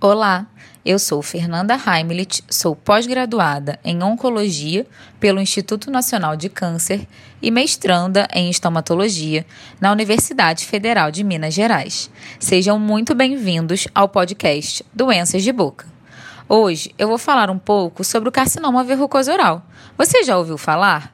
Olá, eu sou Fernanda Heimlich, sou pós-graduada em Oncologia pelo Instituto Nacional de Câncer e mestranda em Estomatologia na Universidade Federal de Minas Gerais. Sejam muito bem-vindos ao podcast Doenças de Boca. Hoje eu vou falar um pouco sobre o carcinoma verrucoso oral. Você já ouviu falar?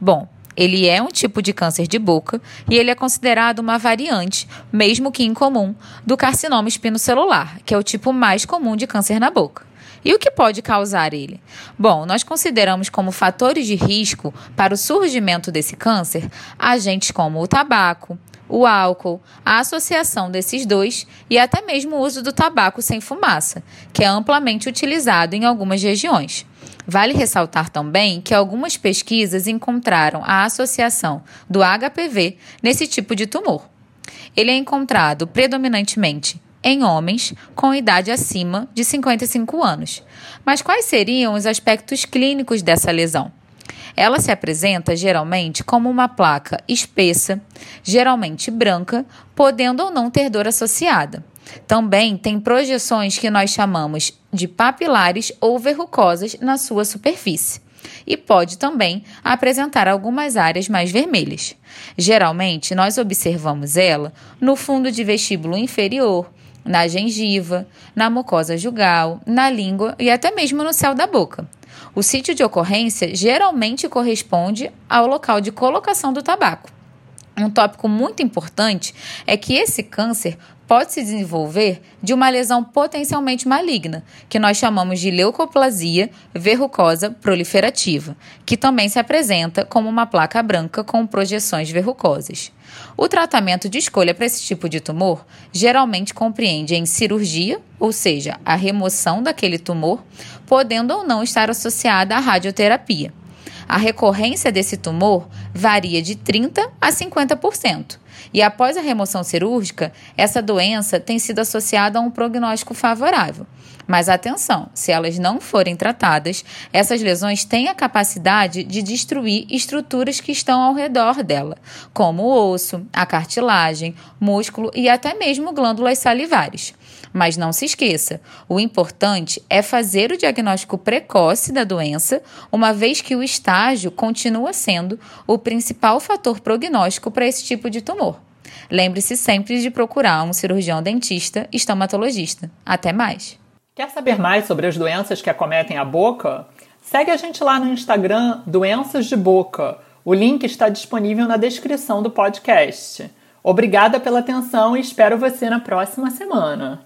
Bom, ele é um tipo de câncer de boca e ele é considerado uma variante, mesmo que incomum, do carcinoma espinocelular, que é o tipo mais comum de câncer na boca. E o que pode causar ele? Bom, nós consideramos como fatores de risco para o surgimento desse câncer agentes como o tabaco, o álcool, a associação desses dois e até mesmo o uso do tabaco sem fumaça, que é amplamente utilizado em algumas regiões. Vale ressaltar também que algumas pesquisas encontraram a associação do HPV nesse tipo de tumor. Ele é encontrado predominantemente em homens com idade acima de 55 anos. Mas quais seriam os aspectos clínicos dessa lesão? Ela se apresenta geralmente como uma placa espessa, geralmente branca, podendo ou não ter dor associada. Também tem projeções que nós chamamos de papilares ou verrucosas na sua superfície. E pode também apresentar algumas áreas mais vermelhas. Geralmente, nós observamos ela no fundo de vestíbulo inferior, na gengiva, na mucosa jugal, na língua e até mesmo no céu da boca. O sítio de ocorrência geralmente corresponde ao local de colocação do tabaco. Um tópico muito importante é que esse câncer pode se desenvolver de uma lesão potencialmente maligna, que nós chamamos de leucoplasia verrucosa proliferativa, que também se apresenta como uma placa branca com projeções verrucosas. O tratamento de escolha para esse tipo de tumor geralmente compreende em cirurgia, ou seja, a remoção daquele tumor, podendo ou não estar associada à radioterapia. A recorrência desse tumor varia de 30% a 50%. E após a remoção cirúrgica, essa doença tem sido associada a um prognóstico favorável. Mas atenção, se elas não forem tratadas, essas lesões têm a capacidade de destruir estruturas que estão ao redor dela, como o osso, a cartilagem, músculo e até mesmo glândulas salivares. Mas não se esqueça, o importante é fazer o diagnóstico precoce da doença, uma vez que o estágio continua sendo o principal fator prognóstico para esse tipo de tumor. Lembre-se sempre de procurar um cirurgião dentista estomatologista. Até mais! Quer saber mais sobre as doenças que acometem a boca? Segue a gente lá no Instagram Doenças de Boca. O link está disponível na descrição do podcast. Obrigada pela atenção e espero você na próxima semana.